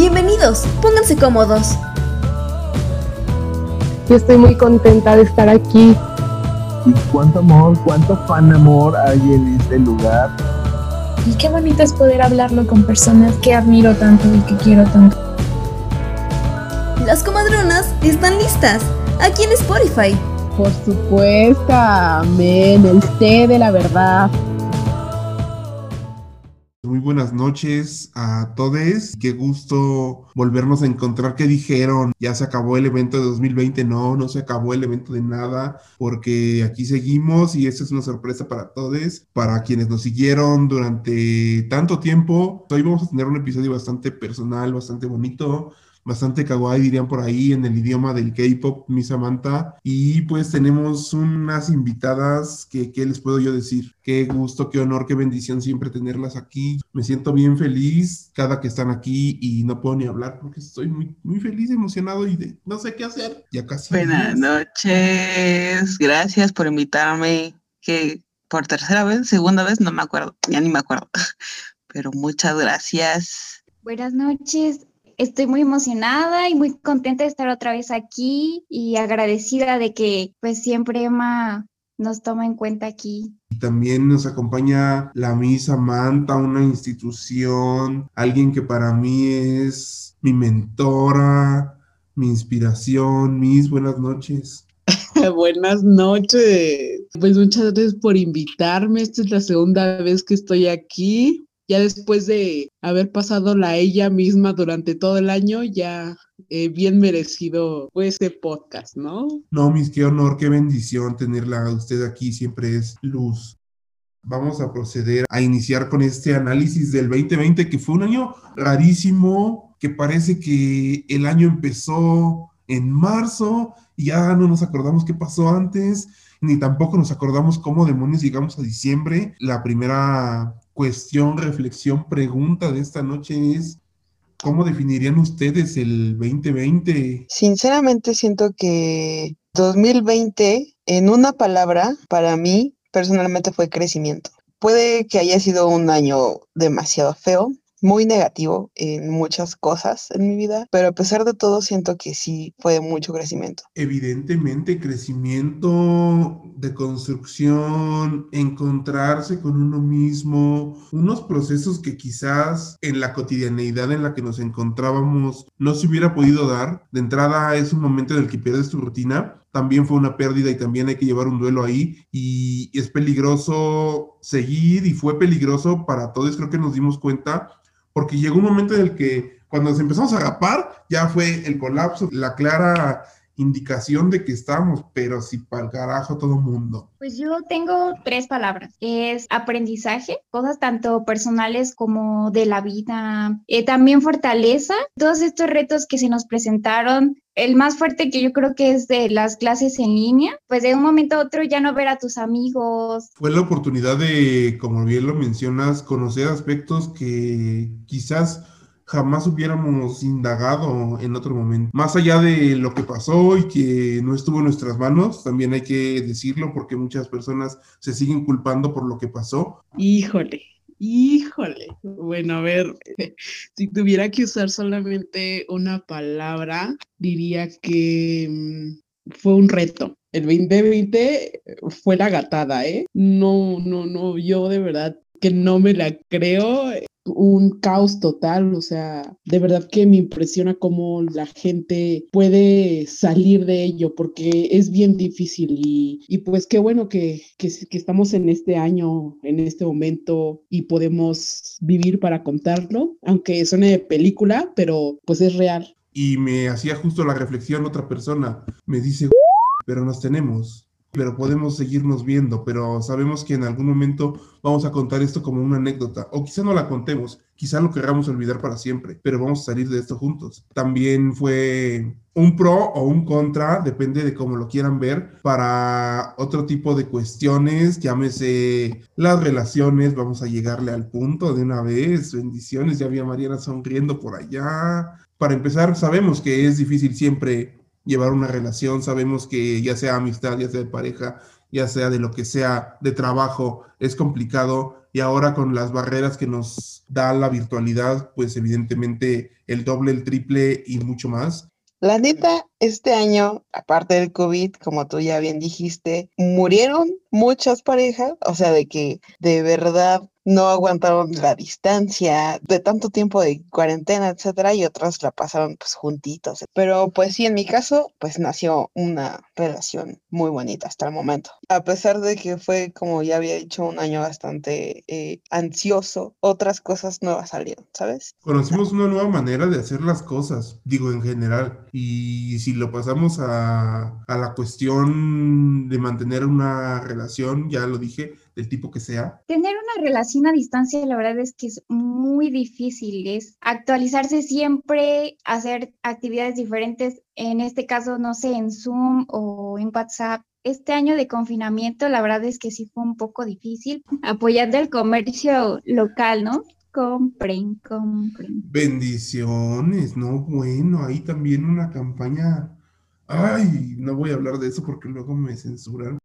Bienvenidos, pónganse cómodos. Yo estoy muy contenta de estar aquí. Y cuánto amor, cuánto fan amor hay en este lugar. Y qué bonito es poder hablarlo con personas que admiro tanto y que quiero tanto. Las comadronas están listas, aquí en Spotify. Por supuesto, amén, el té de la verdad. Muy buenas noches a todos. Qué gusto volvernos a encontrar. ¿Qué dijeron? Ya se acabó el evento de 2020. No, no se acabó el evento de nada, porque aquí seguimos y esta es una sorpresa para todos, para quienes nos siguieron durante tanto tiempo. Hoy vamos a tener un episodio bastante personal, bastante bonito bastante kawaii, dirían por ahí, en el idioma del K-pop, mi Samantha. Y pues tenemos unas invitadas que, ¿qué les puedo yo decir? Qué gusto, qué honor, qué bendición siempre tenerlas aquí. Me siento bien feliz cada que están aquí y no puedo ni hablar porque estoy muy, muy feliz, emocionado y de, no sé qué hacer. Ya casi. Buenas noches, gracias por invitarme. Que por tercera vez, segunda vez, no me acuerdo, ya ni me acuerdo. Pero muchas gracias. Buenas noches, estoy muy emocionada y muy contenta de estar otra vez aquí y agradecida de que pues siempre Emma nos toma en cuenta aquí. Y también nos acompaña la Misa Manta, una institución, alguien que para mí es mi mentora, mi inspiración. Mis buenas noches. buenas noches. Pues muchas gracias por invitarme. Esta es la segunda vez que estoy aquí ya después de haber pasado la ella misma durante todo el año, ya eh, bien merecido fue este podcast, ¿no? No, mis, qué honor, qué bendición tenerla a usted aquí, siempre es luz. Vamos a proceder a iniciar con este análisis del 2020, que fue un año rarísimo, que parece que el año empezó en marzo y ya no nos acordamos qué pasó antes, ni tampoco nos acordamos cómo demonios llegamos a diciembre. La primera cuestión, reflexión, pregunta de esta noche es, ¿cómo definirían ustedes el 2020? Sinceramente siento que 2020, en una palabra, para mí personalmente fue crecimiento. Puede que haya sido un año demasiado feo, muy negativo en muchas cosas en mi vida, pero a pesar de todo siento que sí fue de mucho crecimiento. Evidentemente, crecimiento de construcción, encontrarse con uno mismo, unos procesos que quizás en la cotidianeidad en la que nos encontrábamos no se hubiera podido dar. De entrada es un momento en el que pierdes tu rutina, también fue una pérdida y también hay que llevar un duelo ahí y es peligroso seguir y fue peligroso para todos, creo que nos dimos cuenta porque llegó un momento en el que cuando nos empezamos a agapar, ya fue el colapso, la clara indicación de que estamos, pero si para el carajo todo mundo. Pues yo tengo tres palabras, es aprendizaje, cosas tanto personales como de la vida, eh, también fortaleza, todos estos retos que se nos presentaron, el más fuerte que yo creo que es de las clases en línea, pues de un momento a otro ya no ver a tus amigos. Fue la oportunidad de, como bien lo mencionas, conocer aspectos que quizás jamás hubiéramos indagado en otro momento. Más allá de lo que pasó y que no estuvo en nuestras manos, también hay que decirlo porque muchas personas se siguen culpando por lo que pasó. Híjole, híjole. Bueno, a ver, si tuviera que usar solamente una palabra, diría que mm, fue un reto. El 2020 fue la gatada, ¿eh? No, no, no, yo de verdad que no me la creo un caos total, o sea, de verdad que me impresiona cómo la gente puede salir de ello, porque es bien difícil y, pues qué bueno que, que, estamos en este año, en este momento y podemos vivir para contarlo, aunque suene de película, pero pues es real. Y me hacía justo la reflexión otra persona, me dice, pero nos tenemos pero podemos seguirnos viendo, pero sabemos que en algún momento vamos a contar esto como una anécdota, o quizá no la contemos, quizá lo queramos olvidar para siempre, pero vamos a salir de esto juntos. También fue un pro o un contra, depende de cómo lo quieran ver, para otro tipo de cuestiones, llámese las relaciones, vamos a llegarle al punto de una vez, bendiciones, ya había Mariana sonriendo por allá. Para empezar, sabemos que es difícil siempre llevar una relación, sabemos que ya sea amistad, ya sea de pareja, ya sea de lo que sea, de trabajo, es complicado. Y ahora con las barreras que nos da la virtualidad, pues evidentemente el doble, el triple y mucho más. La neta, este año, aparte del COVID, como tú ya bien dijiste, murieron muchas parejas, o sea, de que de verdad no aguantaron la distancia de tanto tiempo de cuarentena, etcétera, y otras la pasaron pues juntitos. Pero pues sí, en mi caso, pues nació una relación muy bonita hasta el momento. A pesar de que fue, como ya había dicho, un año bastante eh, ansioso, otras cosas nuevas salieron, ¿sabes? Conocimos una nueva manera de hacer las cosas, digo en general, y si lo pasamos a, a la cuestión de mantener una relación, ya lo dije, del tipo que sea. Tener una relación a distancia, la verdad es que es muy difícil, es actualizarse siempre, hacer actividades diferentes, en este caso, no sé, en Zoom o en WhatsApp. Este año de confinamiento, la verdad es que sí fue un poco difícil, apoyando el comercio local, ¿no? Compren, compren. Bendiciones, no, bueno, ahí también una campaña. Ay, no voy a hablar de eso porque luego me censuran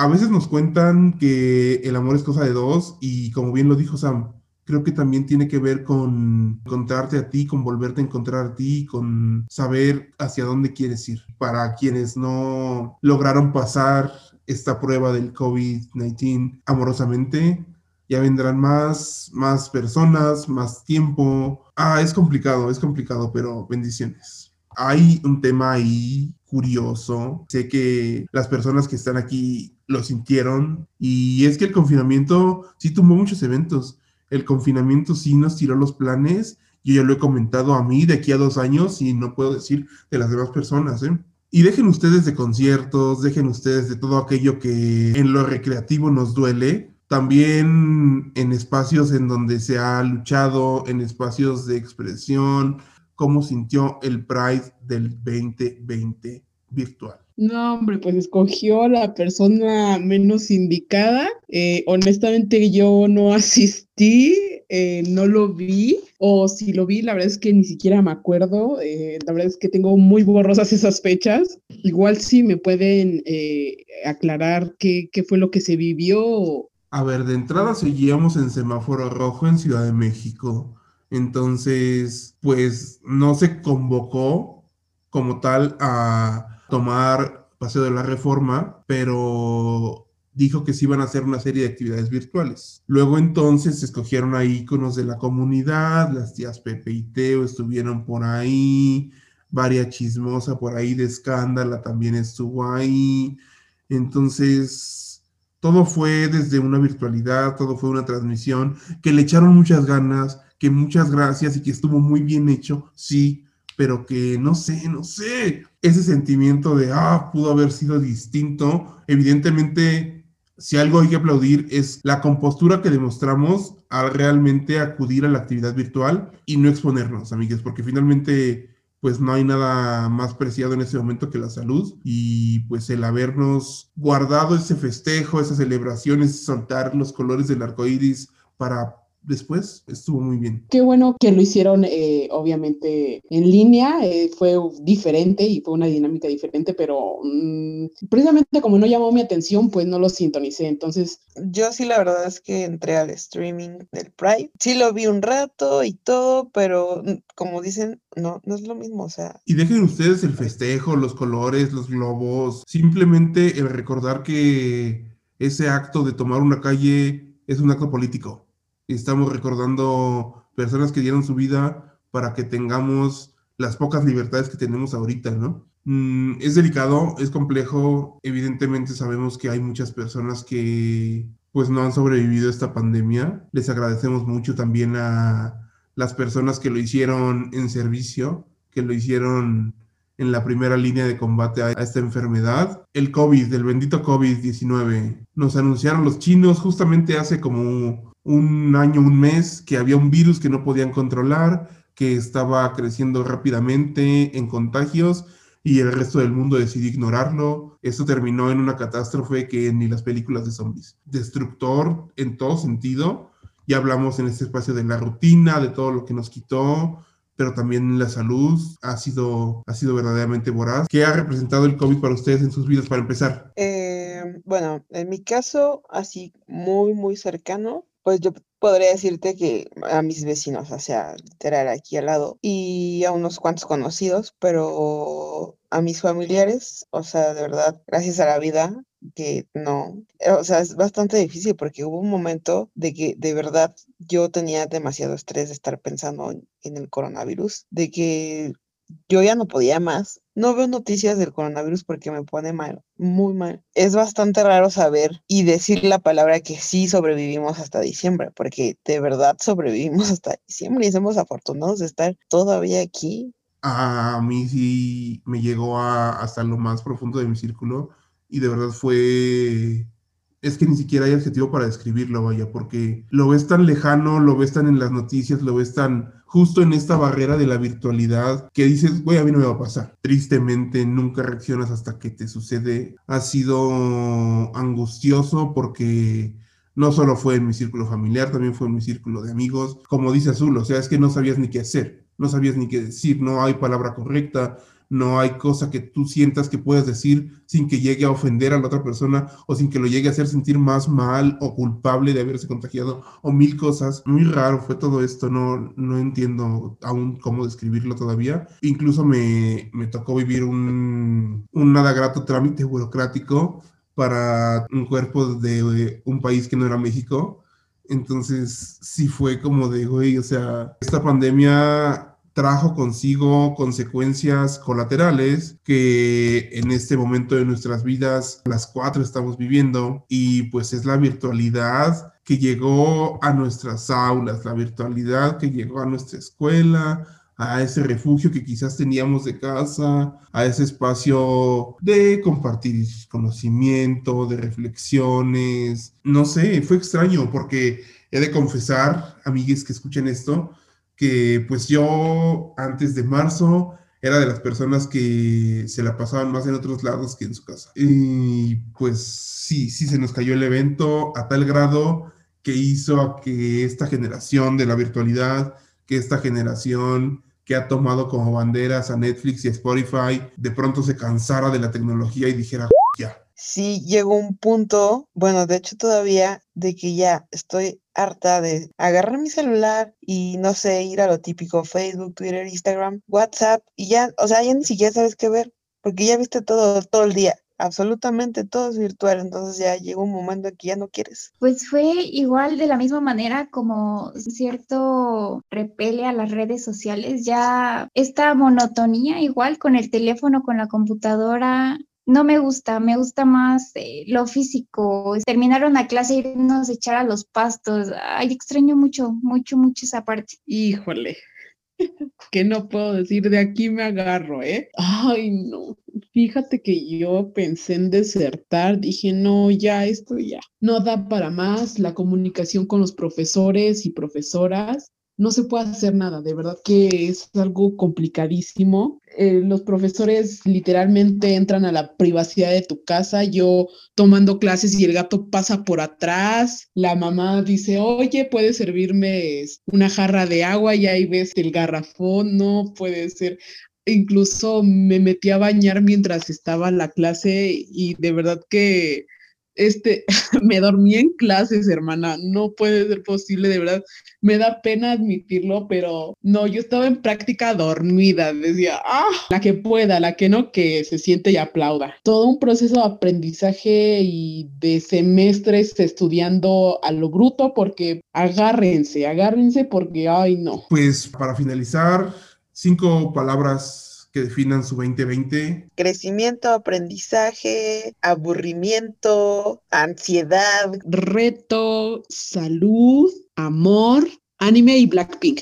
a veces nos cuentan que el amor es cosa de dos y como bien lo dijo Sam, creo que también tiene que ver con encontrarte a ti, con volverte a encontrar a ti, con saber hacia dónde quieres ir. Para quienes no lograron pasar esta prueba del COVID-19 amorosamente, ya vendrán más, más personas, más tiempo. Ah, es complicado, es complicado, pero bendiciones. Hay un tema ahí curioso. Sé que las personas que están aquí lo sintieron y es que el confinamiento sí tumbó muchos eventos. El confinamiento sí nos tiró los planes. Yo ya lo he comentado a mí de aquí a dos años y no puedo decir de las demás personas. ¿eh? Y dejen ustedes de conciertos, dejen ustedes de todo aquello que en lo recreativo nos duele. También en espacios en donde se ha luchado, en espacios de expresión, cómo sintió el Pride del 2020 virtual. No, hombre, pues escogió la persona menos indicada. Eh, honestamente yo no asistí, eh, no lo vi, o si lo vi, la verdad es que ni siquiera me acuerdo. Eh, la verdad es que tengo muy borrosas esas fechas. Igual sí me pueden aclarar qué, qué fue lo que se vivió. A ver, de entrada seguíamos en semáforo rojo en Ciudad de México. Entonces, pues no se convocó como tal a tomar Paseo de la Reforma, pero dijo que se iban a hacer una serie de actividades virtuales. Luego entonces escogieron a íconos de la comunidad, las tías Pepe y Teo estuvieron por ahí, Varia Chismosa por ahí de Escándala también estuvo ahí. Entonces, todo fue desde una virtualidad, todo fue una transmisión que le echaron muchas ganas, que muchas gracias y que estuvo muy bien hecho, sí, pero que no sé, no sé, ese sentimiento de, ah, pudo haber sido distinto, evidentemente, si algo hay que aplaudir es la compostura que demostramos al realmente acudir a la actividad virtual y no exponernos, amigues, porque finalmente pues no hay nada más preciado en ese momento que la salud y pues el habernos guardado ese festejo, esa celebración, ese soltar los colores del arco iris para después estuvo muy bien. Qué bueno que lo hicieron, eh, obviamente, en línea, eh, fue diferente y fue una dinámica diferente, pero mm, precisamente como no llamó mi atención, pues no lo sintonicé, entonces... Yo sí, la verdad es que entré al streaming del Pride, sí lo vi un rato y todo, pero mm, como dicen, no, no es lo mismo, o sea... Y dejen ustedes el festejo, los colores, los globos, simplemente el recordar que ese acto de tomar una calle es un acto político estamos recordando personas que dieron su vida para que tengamos las pocas libertades que tenemos ahorita, ¿no? Mm, es delicado, es complejo, evidentemente sabemos que hay muchas personas que pues no han sobrevivido a esta pandemia. Les agradecemos mucho también a las personas que lo hicieron en servicio, que lo hicieron en la primera línea de combate a esta enfermedad. El COVID, el bendito COVID-19, nos anunciaron los chinos justamente hace como un año, un mes, que había un virus que no podían controlar, que estaba creciendo rápidamente en contagios y el resto del mundo decidió ignorarlo. Esto terminó en una catástrofe que ni las películas de zombies. Destructor en todo sentido. Ya hablamos en este espacio de la rutina, de todo lo que nos quitó, pero también la salud ha sido, ha sido verdaderamente voraz. ¿Qué ha representado el COVID para ustedes en sus vidas para empezar? Eh, bueno, en mi caso, así muy, muy cercano, pues yo podría decirte que a mis vecinos, o sea, literal aquí al lado, y a unos cuantos conocidos, pero a mis familiares, o sea, de verdad, gracias a la vida, que no, o sea, es bastante difícil porque hubo un momento de que de verdad yo tenía demasiado estrés de estar pensando en, en el coronavirus, de que yo ya no podía más. No veo noticias del coronavirus porque me pone mal, muy mal. Es bastante raro saber y decir la palabra que sí sobrevivimos hasta diciembre, porque de verdad sobrevivimos hasta diciembre y somos afortunados de estar todavía aquí. A mí sí me llegó a, hasta lo más profundo de mi círculo y de verdad fue es que ni siquiera hay adjetivo para describirlo, vaya, porque lo ves tan lejano, lo ves tan en las noticias, lo ves tan justo en esta barrera de la virtualidad que dices, güey, a mí no me va a pasar. Tristemente, nunca reaccionas hasta que te sucede. Ha sido angustioso porque no solo fue en mi círculo familiar, también fue en mi círculo de amigos. Como dice Azul, o sea, es que no sabías ni qué hacer, no sabías ni qué decir, no hay palabra correcta, no hay cosa que tú sientas que puedas decir sin que llegue a ofender a la otra persona o sin que lo llegue a hacer sentir más mal o culpable de haberse contagiado o mil cosas. Muy raro fue todo esto, no, no entiendo aún cómo describirlo todavía. Incluso me, me tocó vivir un, un nada grato trámite burocrático para un cuerpo de un país que no era México. Entonces sí fue como de, güey, o sea, esta pandemia trajo consigo consecuencias colaterales que en este momento de nuestras vidas las cuatro estamos viviendo y pues es la virtualidad que llegó a nuestras aulas, la virtualidad que llegó a nuestra escuela, a ese refugio que quizás teníamos de casa, a ese espacio de compartir conocimiento, de reflexiones. No sé, fue extraño porque he de confesar, amigues que escuchen esto, que pues yo antes de marzo era de las personas que se la pasaban más en otros lados que en su casa. Y pues sí, sí se nos cayó el evento a tal grado que hizo que esta generación de la virtualidad, que esta generación que ha tomado como banderas a Netflix y a Spotify, de pronto se cansara de la tecnología y dijera, ya, sí llegó un punto, bueno, de hecho todavía, de que ya estoy harta de agarrar mi celular y no sé, ir a lo típico, Facebook, Twitter, Instagram, WhatsApp, y ya, o sea, ya ni siquiera sabes qué ver, porque ya viste todo, todo el día. Absolutamente todo es virtual, entonces ya llegó un momento en que ya no quieres. Pues fue igual de la misma manera como cierto repele a las redes sociales, ya esta monotonía igual con el teléfono, con la computadora, no me gusta, me gusta más eh, lo físico. Terminar una clase irnos a echar a los pastos. Ay, extraño mucho, mucho, mucho esa parte. Híjole, ¿qué no puedo decir? De aquí me agarro, ¿eh? Ay, no. Fíjate que yo pensé en desertar, dije, no, ya, esto ya. No da para más la comunicación con los profesores y profesoras no se puede hacer nada, de verdad que es algo complicadísimo. Eh, los profesores literalmente entran a la privacidad de tu casa, yo tomando clases y el gato pasa por atrás, la mamá dice, oye, ¿puedes servirme una jarra de agua? Y ahí ves el garrafón, no puede ser. Incluso me metí a bañar mientras estaba la clase y de verdad que este, me dormí en clases, hermana, no puede ser posible, de verdad, me da pena admitirlo, pero no, yo estaba en práctica dormida, decía, ah, la que pueda, la que no, que se siente y aplauda. Todo un proceso de aprendizaje y de semestres estudiando a lo bruto, porque agárrense, agárrense porque, ay, no. Pues para finalizar, cinco palabras que definan su 2020? Crecimiento, aprendizaje, aburrimiento, ansiedad. Reto, salud, amor, anime y Blackpink.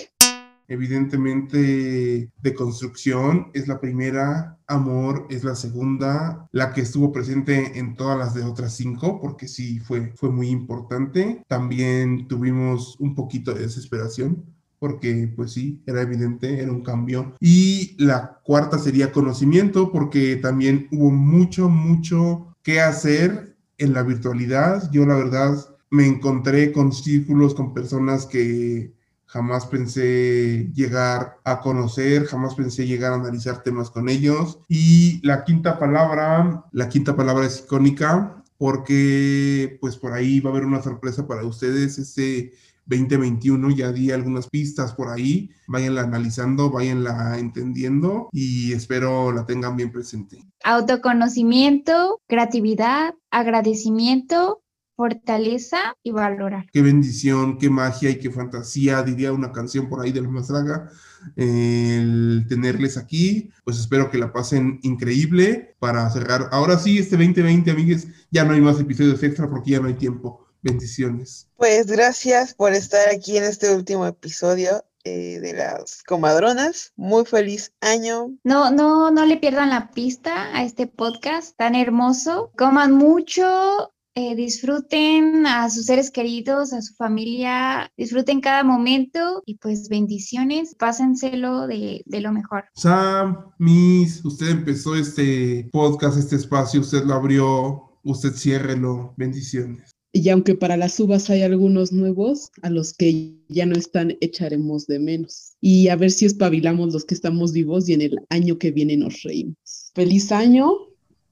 Evidentemente, de construcción es la primera, amor es la segunda, la que estuvo presente en todas las de otras cinco, porque sí fue, fue muy importante. También tuvimos un poquito de desesperación, porque pues sí, era evidente, era un cambio. Y la cuarta sería conocimiento, porque también hubo mucho, mucho que hacer en la virtualidad. Yo la verdad me encontré con círculos, con personas que jamás pensé llegar a conocer, jamás pensé llegar a analizar temas con ellos. Y la quinta palabra, la quinta palabra es icónica porque pues por ahí va a haber una sorpresa para ustedes este 2021, ya di algunas pistas por ahí, váyanla analizando, váyanla entendiendo y espero la tengan bien presente. Autoconocimiento, creatividad, agradecimiento, fortaleza y valorar. Qué bendición, qué magia y qué fantasía, diría una canción por ahí de la Mastraga, el tenerles aquí. Pues espero que la pasen increíble para cerrar. Ahora sí, este 2020, amigues, ya no hay más episodios extra porque ya no hay tiempo. Bendiciones. Pues gracias por estar aquí en este último episodio eh, de las comadronas. Muy feliz año. No, no, no le pierdan la pista a este podcast tan hermoso. Coman mucho, eh, disfruten a sus seres queridos, a su familia, disfruten cada momento y pues bendiciones, pásenselo de, de lo mejor. Sam, Miss, usted empezó este podcast, este espacio, usted lo abrió, usted ciérrelo, bendiciones. Y aunque para las uvas hay algunos nuevos, a los que ya no están echaremos de menos. Y a ver si espabilamos los que estamos vivos y en el año que viene nos reímos. Feliz año,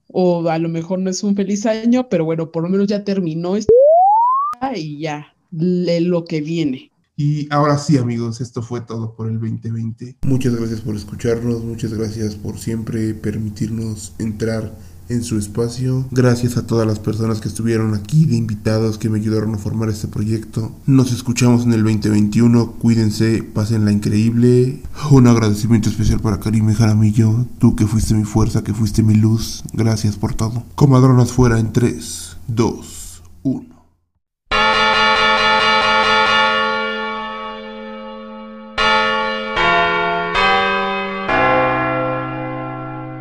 o a lo mejor no es un feliz año, pero bueno, por lo menos ya terminó esto y ya, le- lo que viene. Y ahora sí, amigos, esto fue todo por el 2020. Muchas gracias por escucharnos, muchas gracias por siempre permitirnos entrar en su espacio. Gracias a todas las personas que estuvieron aquí de invitados que me ayudaron a formar este proyecto. Nos escuchamos en el 2021. Cuídense, pásenla increíble. Un agradecimiento especial para Karime Jaramillo, tú que fuiste mi fuerza, que fuiste mi luz. Gracias por todo. Comadronas fuera en 3, 2, 1.